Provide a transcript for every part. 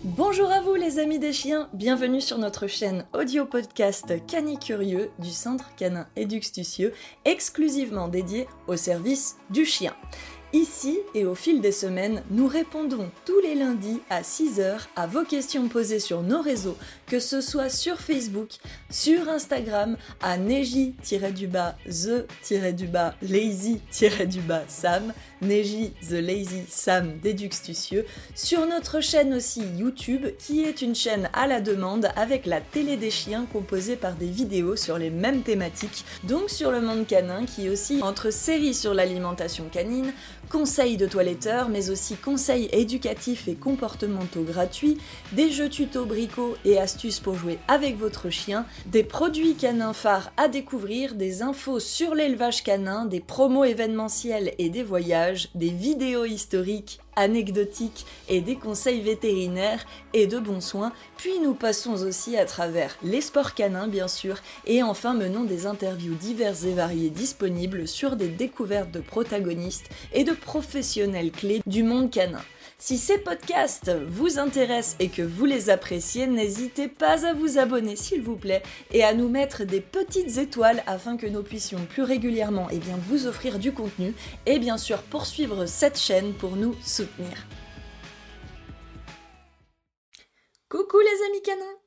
Bonjour à vous les amis des chiens, bienvenue sur notre chaîne audio podcast Canicurieux du Centre Canin Éduxtucieux, exclusivement dédié au service du chien. Ici et au fil des semaines, nous répondons tous les lundis à 6h à vos questions posées sur nos réseaux, que ce soit sur Facebook, sur Instagram, à neji-du-bas, the-du-bas, lazy-du-bas, Sam, Neji the Lazy Sam Déduxtucieux, sur notre chaîne aussi YouTube, qui est une chaîne à la demande avec la télé des chiens composée par des vidéos sur les mêmes thématiques, donc sur le monde canin, qui aussi entre séries sur l'alimentation canine, conseils de toiletteurs, mais aussi conseils éducatifs et comportementaux gratuits, des jeux tuto bricots et astuces pour jouer avec votre chien, des produits canins phares à découvrir, des infos sur l'élevage canin, des promos événementiels et des voyages, des vidéos historiques anecdotiques et des conseils vétérinaires et de bons soins, puis nous passons aussi à travers les sports canins bien sûr, et enfin menons des interviews diverses et variées disponibles sur des découvertes de protagonistes et de professionnels clés du monde canin. Si ces podcasts vous intéressent et que vous les appréciez, n'hésitez pas à vous abonner s'il vous plaît et à nous mettre des petites étoiles afin que nous puissions plus régulièrement eh bien, vous offrir du contenu et bien sûr poursuivre cette chaîne pour nous soutenir. Coucou les amis canins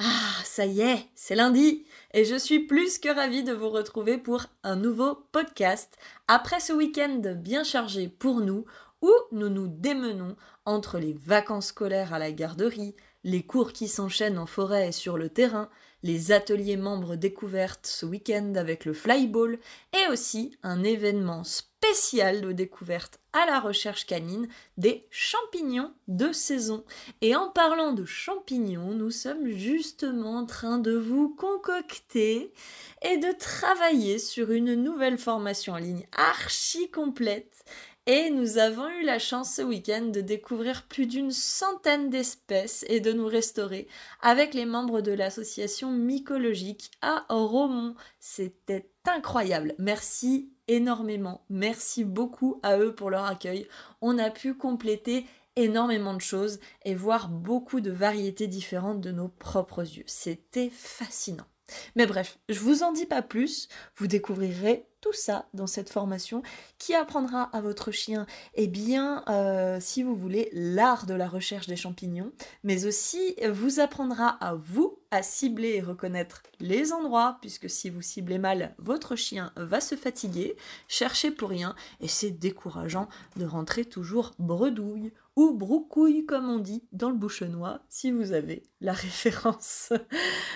Ah, ça y est, c'est lundi et je suis plus que ravie de vous retrouver pour un nouveau podcast. Après ce week-end bien chargé pour nous, où nous nous démenons entre les vacances scolaires à la garderie, les cours qui s'enchaînent en forêt et sur le terrain, les ateliers membres découvertes ce week-end avec le flyball et aussi un événement spécial de découverte à la recherche canine des champignons de saison. Et en parlant de champignons, nous sommes justement en train de vous concocter et de travailler sur une nouvelle formation en ligne archi complète et nous avons eu la chance ce week-end de découvrir plus d'une centaine d'espèces et de nous restaurer avec les membres de l'association mycologique à Romont. C'était incroyable. Merci énormément. Merci beaucoup à eux pour leur accueil. On a pu compléter énormément de choses et voir beaucoup de variétés différentes de nos propres yeux. C'était fascinant. Mais bref, je vous en dis pas plus, vous découvrirez tout ça dans cette formation qui apprendra à votre chien, eh bien, euh, si vous voulez, l'art de la recherche des champignons, mais aussi vous apprendra à vous à cibler et reconnaître les endroits, puisque si vous ciblez mal, votre chien va se fatiguer, chercher pour rien, et c'est décourageant de rentrer toujours bredouille ou broucouille comme on dit dans le bouchonnois, si vous avez la référence.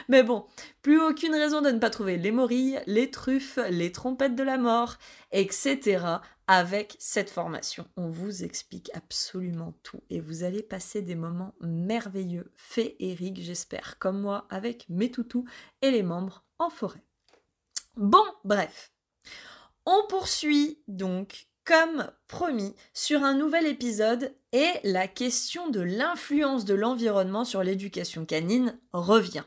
Mais bon, plus aucune raison de ne pas trouver les morilles, les truffes, les trompettes de la mort, etc. Avec cette formation, on vous explique absolument tout et vous allez passer des moments merveilleux, féeriques, j'espère, comme moi avec mes toutous et les membres en forêt. Bon, bref. On poursuit donc comme promis, sur un nouvel épisode et la question de l'influence de l'environnement sur l'éducation canine revient.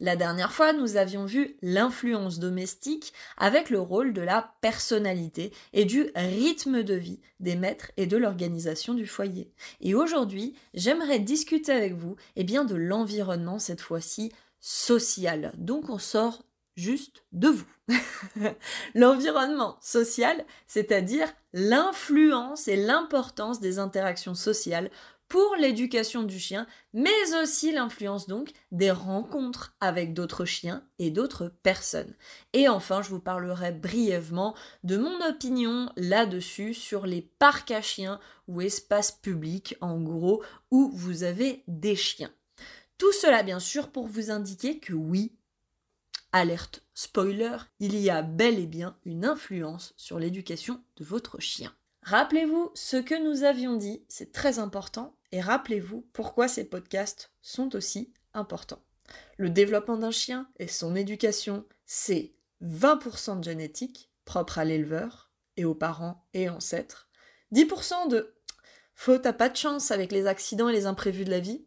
La dernière fois, nous avions vu l'influence domestique avec le rôle de la personnalité et du rythme de vie des maîtres et de l'organisation du foyer. Et aujourd'hui, j'aimerais discuter avec vous eh bien, de l'environnement cette fois-ci social. Donc on sort juste de vous. L'environnement social, c'est-à-dire l'influence et l'importance des interactions sociales pour l'éducation du chien, mais aussi l'influence donc des rencontres avec d'autres chiens et d'autres personnes. Et enfin, je vous parlerai brièvement de mon opinion là-dessus sur les parcs à chiens ou espaces publics, en gros, où vous avez des chiens. Tout cela, bien sûr, pour vous indiquer que oui, alerte spoiler, il y a bel et bien une influence sur l'éducation de votre chien. Rappelez-vous ce que nous avions dit, c'est très important, et rappelez-vous pourquoi ces podcasts sont aussi importants. Le développement d'un chien et son éducation, c'est 20% de génétique, propre à l'éleveur et aux parents et ancêtres, 10% de faute à pas de chance avec les accidents et les imprévus de la vie,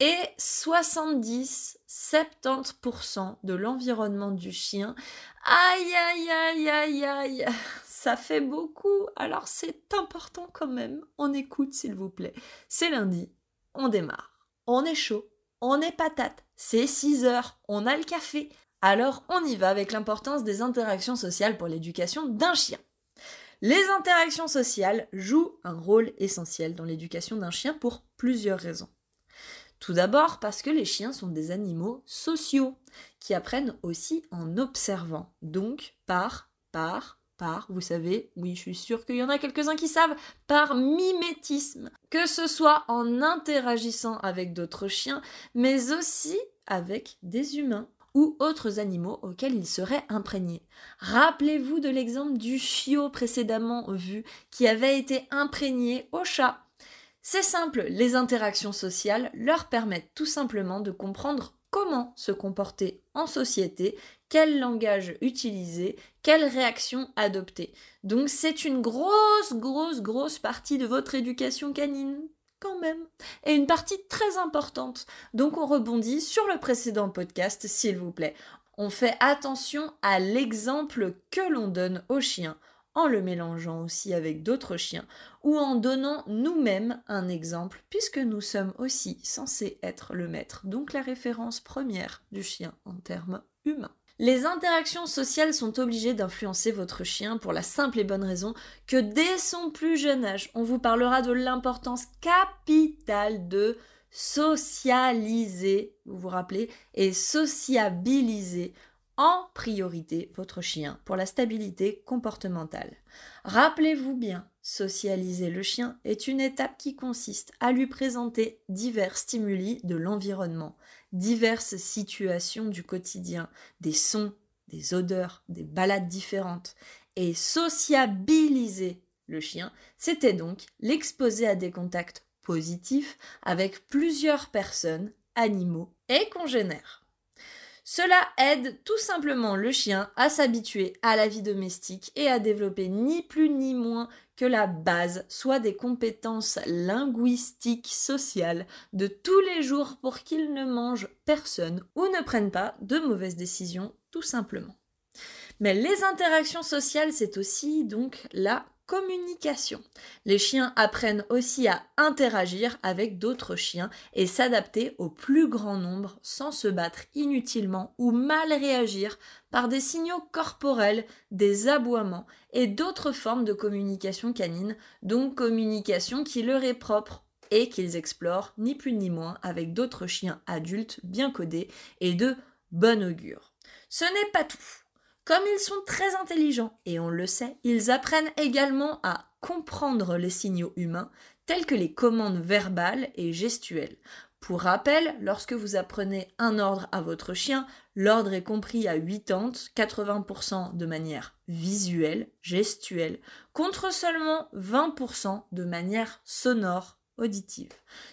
et 70-70% de l'environnement du chien. Aïe, aïe, aïe, aïe, aïe, ça fait beaucoup. Alors c'est important quand même. On écoute s'il vous plaît. C'est lundi, on démarre. on est chaud, on est patate, c'est 6 heures, on a le café. Alors on y va avec l'importance des interactions sociales pour l'éducation d'un chien. Les interactions sociales jouent un rôle essentiel dans l'éducation d'un chien pour plusieurs raisons. Tout d'abord parce que les chiens sont des animaux sociaux, qui apprennent aussi en observant, donc par, par, par, vous savez, oui, je suis sûre qu'il y en a quelques-uns qui savent, par mimétisme, que ce soit en interagissant avec d'autres chiens, mais aussi avec des humains ou autres animaux auxquels ils seraient imprégnés. Rappelez-vous de l'exemple du chiot précédemment vu qui avait été imprégné au chat. C'est simple, les interactions sociales leur permettent tout simplement de comprendre comment se comporter en société, quel langage utiliser, quelle réaction adopter. Donc c'est une grosse, grosse, grosse partie de votre éducation canine quand même. Et une partie très importante. Donc on rebondit sur le précédent podcast, s'il vous plaît. On fait attention à l'exemple que l'on donne aux chiens en le mélangeant aussi avec d'autres chiens, ou en donnant nous-mêmes un exemple, puisque nous sommes aussi censés être le maître, donc la référence première du chien en termes humains. Les interactions sociales sont obligées d'influencer votre chien pour la simple et bonne raison que dès son plus jeune âge, on vous parlera de l'importance capitale de socialiser, vous vous rappelez, et sociabiliser en priorité votre chien pour la stabilité comportementale. Rappelez-vous bien, socialiser le chien est une étape qui consiste à lui présenter divers stimuli de l'environnement, diverses situations du quotidien, des sons, des odeurs, des balades différentes, et sociabiliser le chien, c'était donc l'exposer à des contacts positifs avec plusieurs personnes, animaux et congénères. Cela aide tout simplement le chien à s'habituer à la vie domestique et à développer ni plus ni moins que la base, soit des compétences linguistiques, sociales de tous les jours pour qu'il ne mange personne ou ne prenne pas de mauvaises décisions tout simplement. Mais les interactions sociales, c'est aussi donc la communication. Les chiens apprennent aussi à interagir avec d'autres chiens et s'adapter au plus grand nombre sans se battre inutilement ou mal réagir par des signaux corporels, des aboiements et d'autres formes de communication canine, donc communication qui leur est propre et qu'ils explorent ni plus ni moins avec d'autres chiens adultes bien codés et de bon augure. Ce n'est pas tout. Comme ils sont très intelligents, et on le sait, ils apprennent également à comprendre les signaux humains, tels que les commandes verbales et gestuelles. Pour rappel, lorsque vous apprenez un ordre à votre chien, l'ordre est compris à 80, 80% de manière visuelle, gestuelle, contre seulement 20% de manière sonore,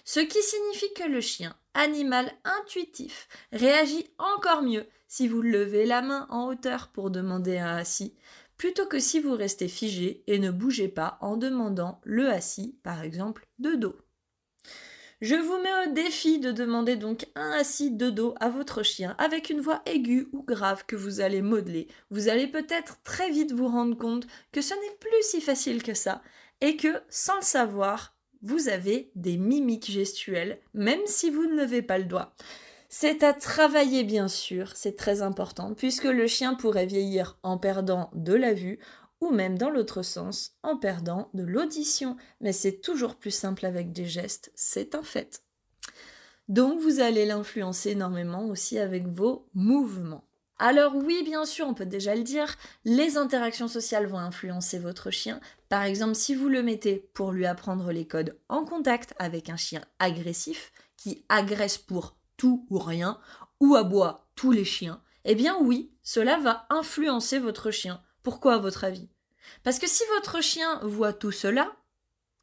Ce qui signifie que le chien, animal intuitif, réagit encore mieux si vous levez la main en hauteur pour demander un assis, plutôt que si vous restez figé et ne bougez pas en demandant le assis, par exemple, de dos. Je vous mets au défi de demander donc un assis de dos à votre chien avec une voix aiguë ou grave que vous allez modeler. Vous allez peut-être très vite vous rendre compte que ce n'est plus si facile que ça et que, sans le savoir, vous avez des mimiques gestuelles, même si vous ne levez pas le doigt. C'est à travailler bien sûr, c'est très important, puisque le chien pourrait vieillir en perdant de la vue ou même dans l'autre sens, en perdant de l'audition. Mais c'est toujours plus simple avec des gestes, c'est un fait. Donc vous allez l'influencer énormément aussi avec vos mouvements. Alors oui, bien sûr, on peut déjà le dire, les interactions sociales vont influencer votre chien. Par exemple, si vous le mettez pour lui apprendre les codes en contact avec un chien agressif, qui agresse pour tout ou rien, ou aboie tous les chiens, eh bien oui, cela va influencer votre chien. Pourquoi à votre avis? Parce que si votre chien voit tout cela,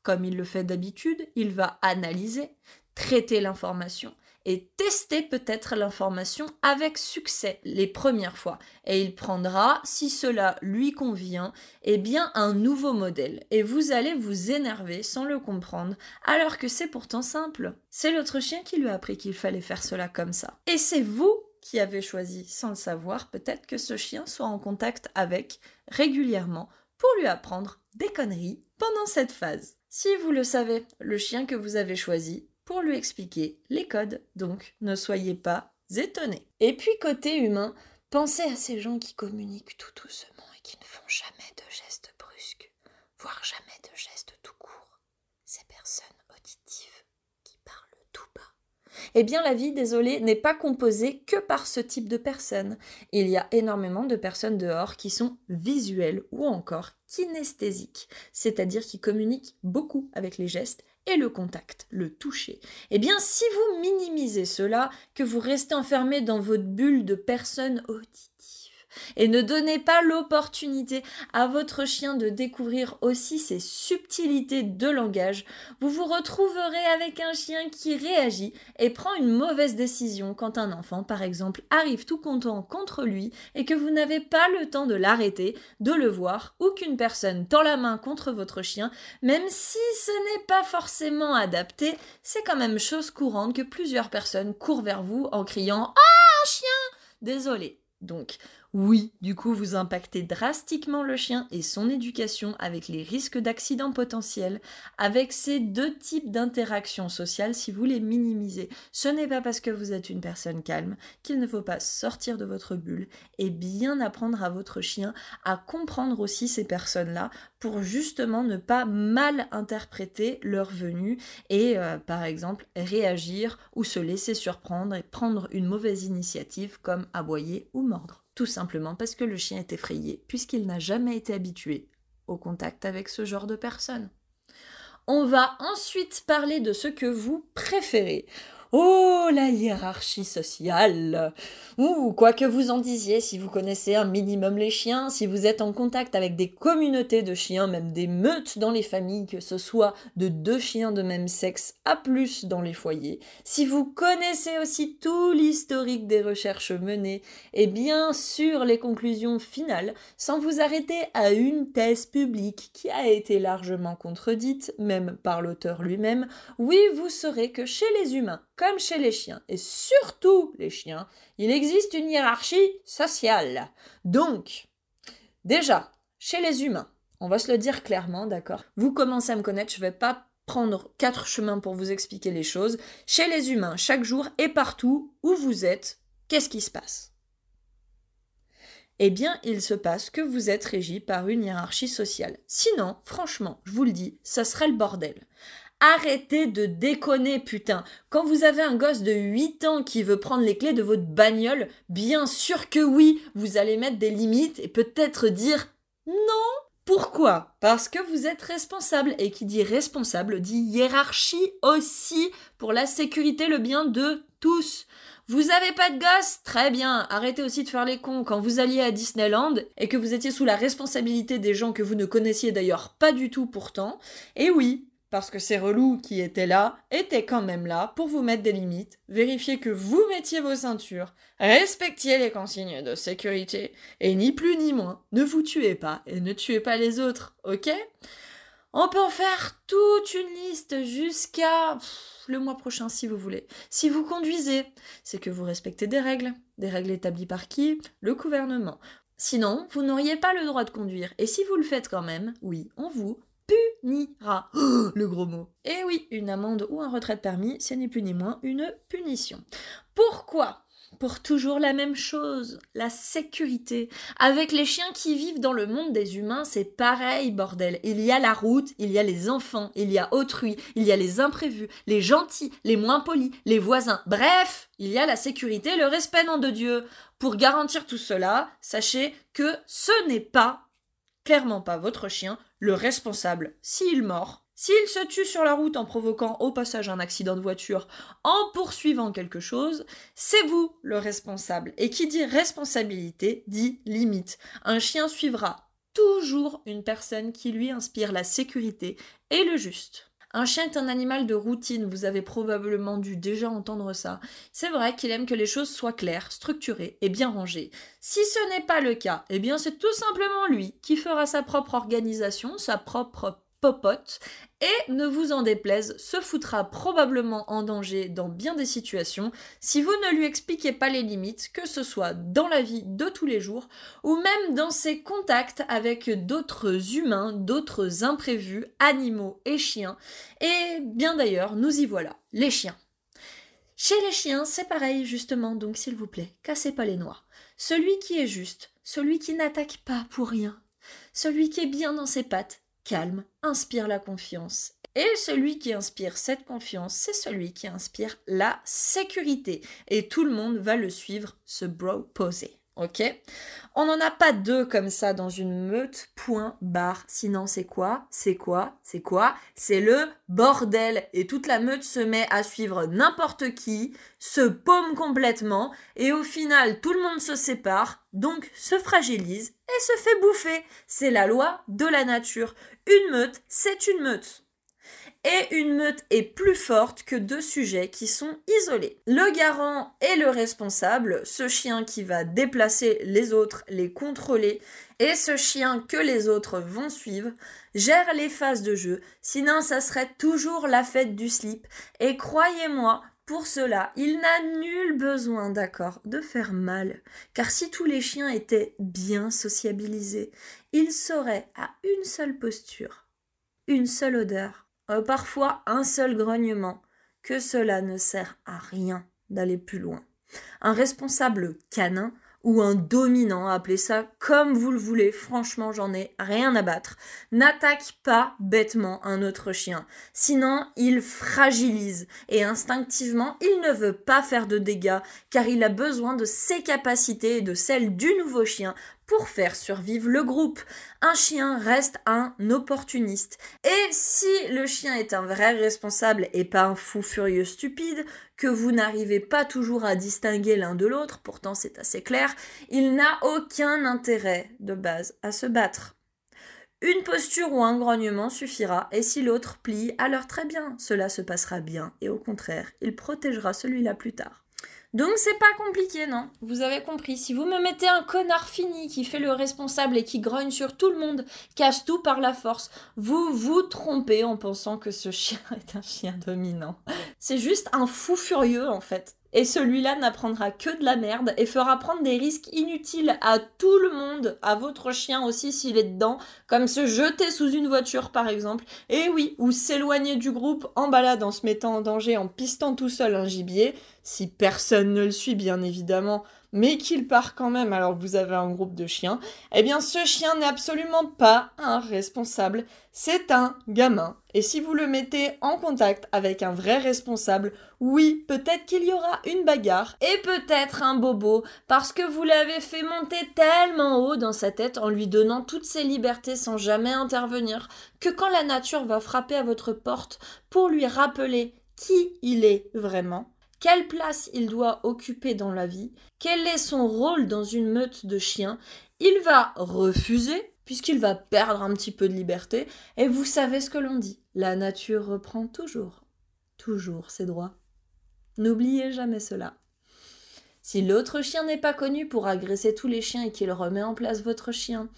comme il le fait d'habitude, il va analyser, traiter l'information et tester peut-être l'information avec succès les premières fois. Et il prendra, si cela lui convient, eh bien un nouveau modèle. Et vous allez vous énerver sans le comprendre, alors que c'est pourtant simple. C'est l'autre chien qui lui a appris qu'il fallait faire cela comme ça. Et c'est vous qui avez choisi, sans le savoir, peut-être que ce chien soit en contact avec régulièrement pour lui apprendre des conneries pendant cette phase. Si vous le savez, le chien que vous avez choisi pour lui expliquer les codes, donc ne soyez pas étonnés. Et puis côté humain, pensez à ces gens qui communiquent tout doucement et qui ne font jamais de gestes brusques, voire jamais de gestes tout court. Ces personnes auditives qui parlent tout bas. Eh bien, la vie, désolé, n'est pas composée que par ce type de personnes. Il y a énormément de personnes dehors qui sont visuelles ou encore kinesthésiques, c'est-à-dire qui communiquent beaucoup avec les gestes et le contact, le toucher. Eh bien, si vous minimisez cela, que vous restez enfermé dans votre bulle de personnes auditives, et ne donnez pas l'opportunité à votre chien de découvrir aussi ces subtilités de langage, vous vous retrouverez avec un chien qui réagit et prend une mauvaise décision quand un enfant, par exemple, arrive tout content contre lui et que vous n'avez pas le temps de l'arrêter, de le voir, ou qu'une personne tend la main contre votre chien, même si ce n'est pas forcément adapté, c'est quand même chose courante que plusieurs personnes courent vers vous en criant Ah, un chien Désolé. Donc, oui, du coup, vous impactez drastiquement le chien et son éducation avec les risques d'accidents potentiels, avec ces deux types d'interactions sociales si vous les minimisez. Ce n'est pas parce que vous êtes une personne calme qu'il ne faut pas sortir de votre bulle et bien apprendre à votre chien à comprendre aussi ces personnes-là pour justement ne pas mal interpréter leur venue et euh, par exemple réagir ou se laisser surprendre et prendre une mauvaise initiative comme aboyer ou mordre tout simplement parce que le chien est effrayé, puisqu'il n'a jamais été habitué au contact avec ce genre de personnes. On va ensuite parler de ce que vous préférez. Oh, la hiérarchie sociale. Ou quoi que vous en disiez, si vous connaissez un minimum les chiens, si vous êtes en contact avec des communautés de chiens, même des meutes dans les familles, que ce soit de deux chiens de même sexe à plus dans les foyers, si vous connaissez aussi tout l'historique des recherches menées, et bien sûr les conclusions finales, sans vous arrêter à une thèse publique qui a été largement contredite, même par l'auteur lui-même, oui, vous saurez que chez les humains, chez les chiens, et surtout les chiens, il existe une hiérarchie sociale. Donc, déjà, chez les humains, on va se le dire clairement, d'accord? Vous commencez à me connaître, je ne vais pas prendre quatre chemins pour vous expliquer les choses. Chez les humains, chaque jour et partout où vous êtes, qu'est-ce qui se passe? Eh bien, il se passe que vous êtes régi par une hiérarchie sociale. Sinon, franchement, je vous le dis, ça serait le bordel. Arrêtez de déconner, putain. Quand vous avez un gosse de 8 ans qui veut prendre les clés de votre bagnole, bien sûr que oui, vous allez mettre des limites et peut-être dire non. Pourquoi? Parce que vous êtes responsable. Et qui dit responsable dit hiérarchie aussi pour la sécurité, le bien de tous. Vous avez pas de gosse? Très bien, arrêtez aussi de faire les cons quand vous alliez à Disneyland et que vous étiez sous la responsabilité des gens que vous ne connaissiez d'ailleurs pas du tout pourtant. Et oui, parce que ces relous qui étaient là étaient quand même là pour vous mettre des limites, vérifier que vous mettiez vos ceintures, respectiez les consignes de sécurité, et ni plus ni moins, ne vous tuez pas et ne tuez pas les autres, ok? On peut en faire toute une liste jusqu'à le mois prochain si vous voulez. Si vous conduisez, c'est que vous respectez des règles, des règles établies par qui? Le gouvernement. Sinon, vous n'auriez pas le droit de conduire. Et si vous le faites quand même, oui, on vous punira. le gros mot. Et eh oui, une amende ou un retrait de permis, ce n'est plus ni moins une punition. Pourquoi? Pour toujours la même chose, la sécurité. Avec les chiens qui vivent dans le monde des humains, c'est pareil, bordel. Il y a la route, il y a les enfants, il y a autrui, il y a les imprévus, les gentils, les moins polis, les voisins. Bref, il y a la sécurité, le respect, nom de Dieu. Pour garantir tout cela, sachez que ce n'est pas, clairement pas votre chien, le responsable, s'il mord, s'il se tue sur la route en provoquant au passage un accident de voiture, en poursuivant quelque chose, c'est vous le responsable. Et qui dit responsabilité dit limite. Un chien suivra toujours une personne qui lui inspire la sécurité et le juste. Un chien est un animal de routine, vous avez probablement dû déjà entendre ça. C'est vrai qu'il aime que les choses soient claires, structurées et bien rangées. Si ce n'est pas le cas, eh bien c'est tout simplement lui qui fera sa propre organisation, sa propre popote et, ne vous en déplaise, se foutra probablement en danger dans bien des situations si vous ne lui expliquez pas les limites, que ce soit dans la vie de tous les jours ou même dans ses contacts avec d'autres humains, d'autres imprévus, animaux et chiens. Et bien d'ailleurs, nous y voilà, les chiens. Chez les chiens, c'est pareil justement, donc s'il vous plaît, cassez pas les noix. Celui qui est juste, celui qui n'attaque pas pour rien, celui qui est bien dans ses pattes, calme, inspire la confiance. Et celui qui inspire cette confiance, c'est celui qui inspire la sécurité. Et tout le monde va le suivre, ce bro posé. Ok? On n'en a pas deux comme ça dans une meute, point, barre. Sinon, c'est quoi? C'est quoi? C'est quoi? C'est le bordel. Et toute la meute se met à suivre n'importe qui, se paume complètement, et au final, tout le monde se sépare, donc se fragilise et se fait bouffer. C'est la loi de la nature. Une meute, c'est une meute. Et une meute est plus forte que deux sujets qui sont isolés. Le garant est le responsable, ce chien qui va déplacer les autres, les contrôler, et ce chien que les autres vont suivre, gère les phases de jeu, sinon ça serait toujours la fête du slip, et croyez-moi, pour cela, il n'a nul besoin, d'accord, de faire mal, car si tous les chiens étaient bien sociabilisés, ils sauraient à une seule posture, une seule odeur, euh, parfois un seul grognement, que cela ne sert à rien d'aller plus loin. Un responsable canin ou un dominant, appelez ça comme vous le voulez, franchement j'en ai rien à battre, n'attaque pas bêtement un autre chien, sinon il fragilise et instinctivement il ne veut pas faire de dégâts car il a besoin de ses capacités et de celles du nouveau chien pour faire survivre le groupe. Un chien reste un opportuniste. Et si le chien est un vrai responsable et pas un fou furieux stupide, que vous n'arrivez pas toujours à distinguer l'un de l'autre, pourtant c'est assez clair, il n'a aucun intérêt de base à se battre. Une posture ou un grognement suffira, et si l'autre plie, alors très bien, cela se passera bien, et au contraire, il protégera celui-là plus tard. Donc c'est pas compliqué, non Vous avez compris. Si vous me mettez un connard fini qui fait le responsable et qui grogne sur tout le monde, casse tout par la force, vous vous trompez en pensant que ce chien est un chien dominant. C'est juste un fou furieux en fait. Et celui-là n'apprendra que de la merde et fera prendre des risques inutiles à tout le monde, à votre chien aussi s'il est dedans, comme se jeter sous une voiture par exemple, et oui, ou s'éloigner du groupe en balade en se mettant en danger en pistant tout seul un gibier, si personne ne le suit bien évidemment, mais qu'il part quand même. Alors que vous avez un groupe de chiens, eh bien ce chien n'est absolument pas un responsable, c'est un gamin. Et si vous le mettez en contact avec un vrai responsable, oui, peut-être qu'il y aura une bagarre et peut-être un bobo parce que vous l'avez fait monter tellement haut dans sa tête en lui donnant toutes ses libertés sans jamais intervenir que quand la nature va frapper à votre porte pour lui rappeler qui il est vraiment, quelle place il doit occuper dans la vie, quel est son rôle dans une meute de chiens, il va refuser, puisqu'il va perdre un petit peu de liberté, et vous savez ce que l'on dit, la nature reprend toujours, toujours ses droits. N'oubliez jamais cela. Si l'autre chien n'est pas connu pour agresser tous les chiens et qu'il remet en place votre chien,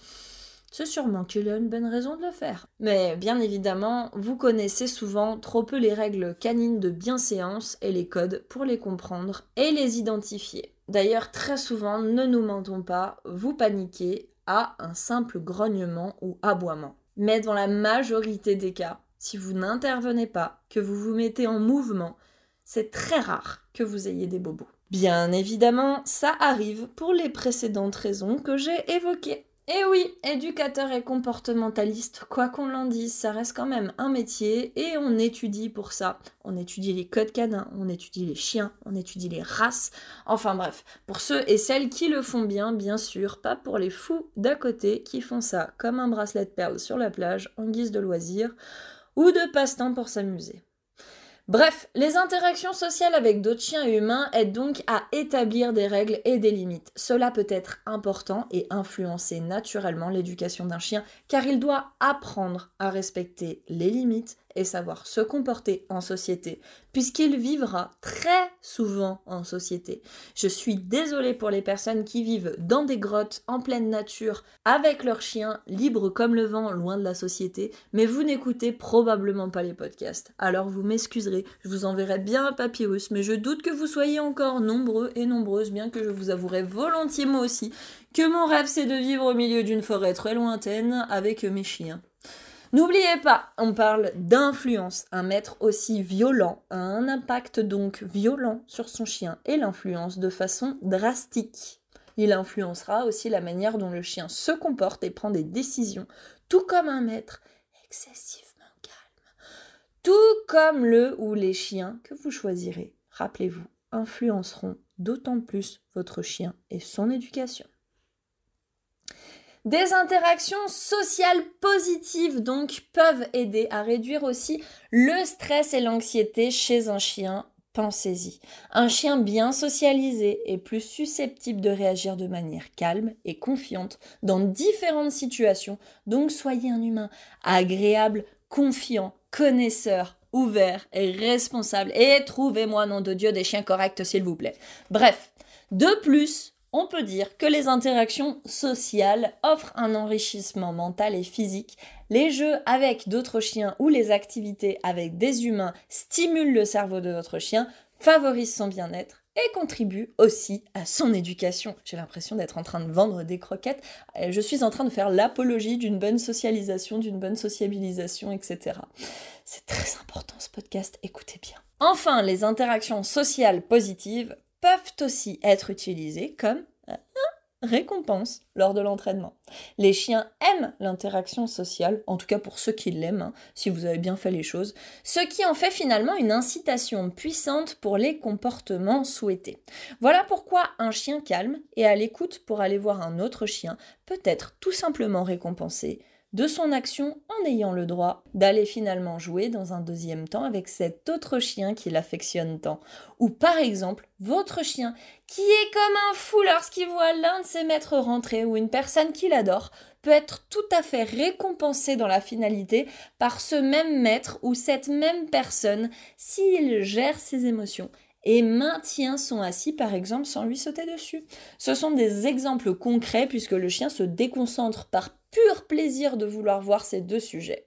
c'est sûrement qu'il a une bonne raison de le faire. Mais bien évidemment, vous connaissez souvent trop peu les règles canines de bienséance et les codes pour les comprendre et les identifier. D'ailleurs, très souvent, ne nous mentons pas, vous paniquez à un simple grognement ou aboiement. Mais dans la majorité des cas, si vous n'intervenez pas, que vous vous mettez en mouvement, c'est très rare que vous ayez des bobos. Bien évidemment, ça arrive pour les précédentes raisons que j'ai évoquées. Et eh oui, éducateur et comportementaliste, quoi qu'on l'en dise, ça reste quand même un métier et on étudie pour ça. On étudie les codes canins, on étudie les chiens, on étudie les races. Enfin bref, pour ceux et celles qui le font bien, bien sûr, pas pour les fous d'à côté qui font ça comme un bracelet de perles sur la plage en guise de loisir ou de passe-temps pour s'amuser. Bref, les interactions sociales avec d'autres chiens humains aident donc à établir des règles et des limites. Cela peut être important et influencer naturellement l'éducation d'un chien car il doit apprendre à respecter les limites et savoir se comporter en société, puisqu'il vivra très souvent en société. Je suis désolée pour les personnes qui vivent dans des grottes en pleine nature, avec leurs chiens, libres comme le vent, loin de la société, mais vous n'écoutez probablement pas les podcasts. Alors vous m'excuserez, je vous enverrai bien un papyrus, mais je doute que vous soyez encore nombreux et nombreuses, bien que je vous avouerai volontiers moi aussi que mon rêve c'est de vivre au milieu d'une forêt très lointaine avec mes chiens. N'oubliez pas, on parle d'influence. Un maître aussi violent a un impact donc violent sur son chien et l'influence de façon drastique. Il influencera aussi la manière dont le chien se comporte et prend des décisions, tout comme un maître excessivement calme. Tout comme le ou les chiens que vous choisirez, rappelez-vous, influenceront d'autant plus votre chien et son éducation. Des interactions sociales positives donc peuvent aider à réduire aussi le stress et l'anxiété chez un chien. Pensez-y. Un chien bien socialisé est plus susceptible de réagir de manière calme et confiante dans différentes situations. Donc soyez un humain agréable, confiant, connaisseur, ouvert et responsable. Et trouvez-moi, nom de Dieu, des chiens corrects, s'il vous plaît. Bref, de plus, on peut dire que les interactions sociales offrent un enrichissement mental et physique. Les jeux avec d'autres chiens ou les activités avec des humains stimulent le cerveau de votre chien, favorisent son bien-être et contribuent aussi à son éducation. J'ai l'impression d'être en train de vendre des croquettes. Je suis en train de faire l'apologie d'une bonne socialisation, d'une bonne sociabilisation, etc. C'est très important ce podcast, écoutez bien. Enfin, les interactions sociales positives peuvent aussi être utilisés comme euh, récompense lors de l'entraînement. Les chiens aiment l'interaction sociale, en tout cas pour ceux qui l'aiment, hein, si vous avez bien fait les choses, ce qui en fait finalement une incitation puissante pour les comportements souhaités. Voilà pourquoi un chien calme et à l'écoute pour aller voir un autre chien peut être tout simplement récompensé de son action en ayant le droit d'aller finalement jouer dans un deuxième temps avec cet autre chien qui l'affectionne tant. Ou par exemple, votre chien qui est comme un fou lorsqu'il voit l'un de ses maîtres rentrer ou une personne qu'il adore peut être tout à fait récompensé dans la finalité par ce même maître ou cette même personne s'il gère ses émotions et maintient son assis par exemple sans lui sauter dessus. Ce sont des exemples concrets puisque le chien se déconcentre par pur plaisir de vouloir voir ces deux sujets.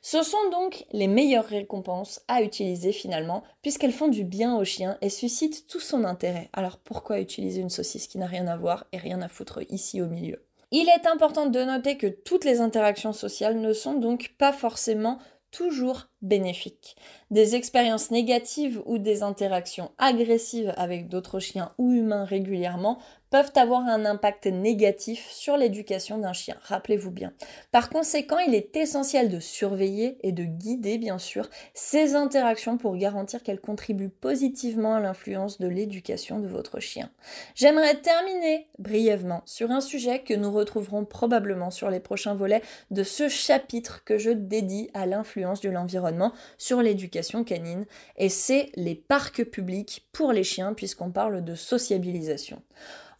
Ce sont donc les meilleures récompenses à utiliser finalement, puisqu'elles font du bien au chien et suscitent tout son intérêt. Alors pourquoi utiliser une saucisse qui n'a rien à voir et rien à foutre ici au milieu? Il est important de noter que toutes les interactions sociales ne sont donc pas forcément toujours bénéfiques. Des expériences négatives ou des interactions agressives avec d'autres chiens ou humains régulièrement peuvent avoir un impact négatif sur l'éducation d'un chien, rappelez-vous bien. Par conséquent, il est essentiel de surveiller et de guider, bien sûr, ces interactions pour garantir qu'elles contribuent positivement à l'influence de l'éducation de votre chien. J'aimerais terminer brièvement sur un sujet que nous retrouverons probablement sur les prochains volets de ce chapitre que je dédie à l'influence de l'environnement sur l'éducation canine, et c'est les parcs publics pour les chiens, puisqu'on parle de sociabilisation.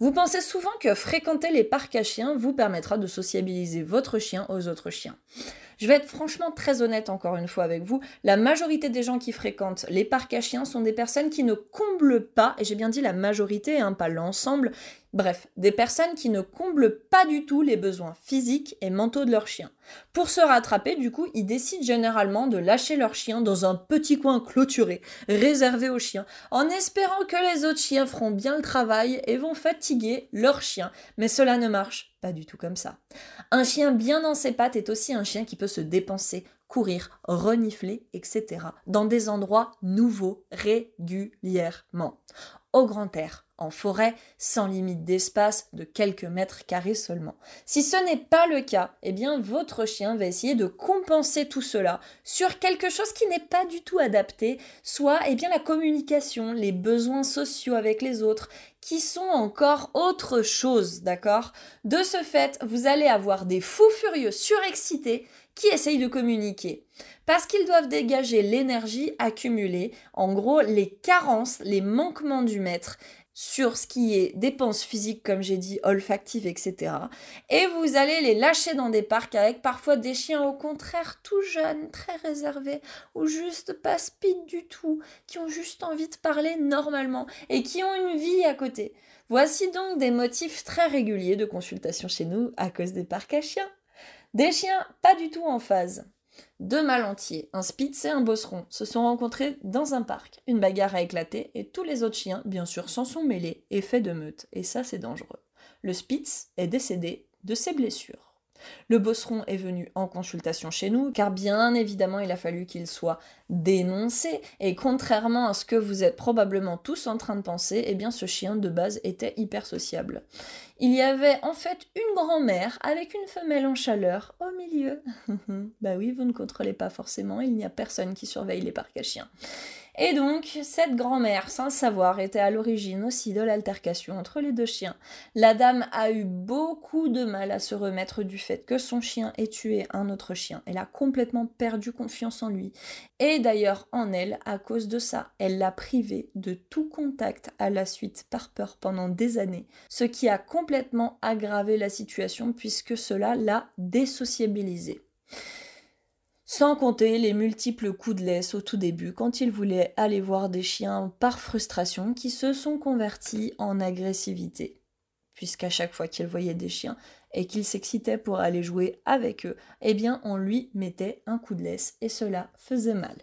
Vous pensez souvent que fréquenter les parcs à chiens vous permettra de sociabiliser votre chien aux autres chiens. Je vais être franchement très honnête encore une fois avec vous. La majorité des gens qui fréquentent les parcs à chiens sont des personnes qui ne comblent pas, et j'ai bien dit la majorité, hein, pas l'ensemble, Bref, des personnes qui ne comblent pas du tout les besoins physiques et mentaux de leur chien. Pour se rattraper, du coup, ils décident généralement de lâcher leur chien dans un petit coin clôturé, réservé aux chiens, en espérant que les autres chiens feront bien le travail et vont fatiguer leur chien. Mais cela ne marche pas du tout comme ça. Un chien bien dans ses pattes est aussi un chien qui peut se dépenser, courir, renifler, etc. dans des endroits nouveaux régulièrement. Au grand air, en forêt, sans limite d'espace, de quelques mètres carrés seulement. Si ce n'est pas le cas, eh bien votre chien va essayer de compenser tout cela sur quelque chose qui n'est pas du tout adapté, soit eh bien la communication, les besoins sociaux avec les autres, qui sont encore autre chose, d'accord? De ce fait, vous allez avoir des fous furieux surexcités qui essayent de communiquer. Parce qu'ils doivent dégager l'énergie accumulée, en gros les carences, les manquements du maître, sur ce qui est dépenses physiques, comme j'ai dit, olfactives, etc. Et vous allez les lâcher dans des parcs avec parfois des chiens au contraire tout jeunes, très réservés, ou juste pas speed du tout, qui ont juste envie de parler normalement et qui ont une vie à côté. Voici donc des motifs très réguliers de consultation chez nous à cause des parcs à chiens. Des chiens pas du tout en phase. Deux mâles entiers, un spitz et un bosseron, se sont rencontrés dans un parc. Une bagarre a éclaté et tous les autres chiens, bien sûr, s'en sont mêlés et fait de meute. Et ça, c'est dangereux. Le spitz est décédé de ses blessures. Le bosseron est venu en consultation chez nous, car bien évidemment il a fallu qu'il soit dénoncé, et contrairement à ce que vous êtes probablement tous en train de penser, eh bien ce chien de base était hyper sociable. Il y avait en fait une grand-mère avec une femelle en chaleur au milieu. bah oui, vous ne contrôlez pas forcément, il n'y a personne qui surveille les parcs à chiens. Et donc, cette grand-mère, sans le savoir, était à l'origine aussi de l'altercation entre les deux chiens. La dame a eu beaucoup de mal à se remettre du fait que son chien ait tué un autre chien. Elle a complètement perdu confiance en lui. Et d'ailleurs en elle à cause de ça. Elle l'a privé de tout contact à la suite par peur pendant des années, ce qui a complètement aggravé la situation puisque cela l'a désociabilisé. Sans compter les multiples coups de laisse au tout début quand il voulait aller voir des chiens par frustration qui se sont convertis en agressivité. Puisqu'à chaque fois qu'il voyait des chiens et qu'il s'excitait pour aller jouer avec eux, eh bien on lui mettait un coup de laisse et cela faisait mal.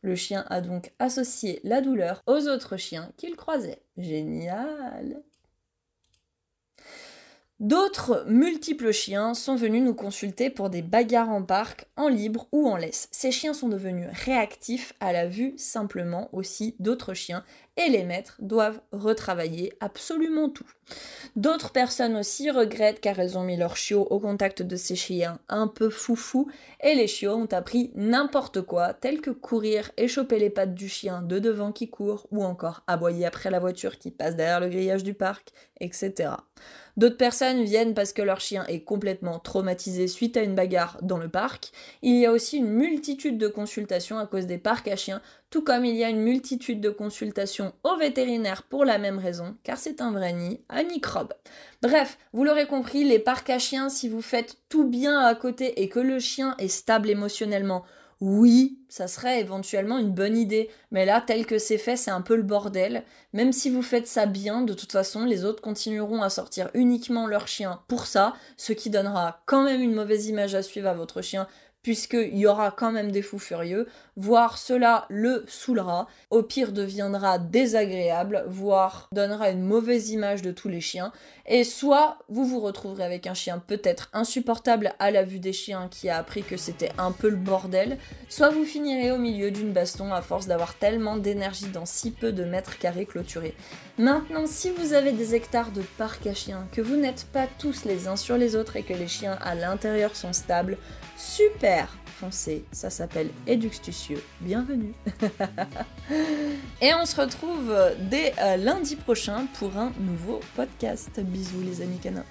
Le chien a donc associé la douleur aux autres chiens qu'il croisait. Génial D'autres multiples chiens sont venus nous consulter pour des bagarres en parc, en libre ou en laisse. Ces chiens sont devenus réactifs à la vue simplement aussi d'autres chiens et les maîtres doivent retravailler absolument tout. D'autres personnes aussi regrettent car elles ont mis leurs chiots au contact de ces chiens un peu foufou et les chiots ont appris n'importe quoi, tel que courir et les pattes du chien de devant qui court ou encore aboyer après la voiture qui passe derrière le grillage du parc, etc. D'autres personnes viennent parce que leur chien est complètement traumatisé suite à une bagarre dans le parc. Il y a aussi une multitude de consultations à cause des parcs à chiens tout comme il y a une multitude de consultations au vétérinaire pour la même raison, car c'est un vrai nid à microbes. Bref, vous l'aurez compris, les parcs à chiens, si vous faites tout bien à côté et que le chien est stable émotionnellement, oui, ça serait éventuellement une bonne idée, mais là, tel que c'est fait, c'est un peu le bordel. Même si vous faites ça bien, de toute façon, les autres continueront à sortir uniquement leur chien pour ça, ce qui donnera quand même une mauvaise image à suivre à votre chien, puisqu'il y aura quand même des fous furieux, voire cela le saoulera, au pire deviendra désagréable, voire donnera une mauvaise image de tous les chiens, et soit vous vous retrouverez avec un chien peut-être insupportable à la vue des chiens qui a appris que c'était un peu le bordel, soit vous finirez au milieu d'une baston à force d'avoir tellement d'énergie dans si peu de mètres carrés clôturés. Maintenant, si vous avez des hectares de parc à chiens, que vous n'êtes pas tous les uns sur les autres et que les chiens à l'intérieur sont stables, super foncé, ça s'appelle Eduxtucieux. Bienvenue Et on se retrouve dès euh, lundi prochain pour un nouveau podcast. Bisous les amis canins.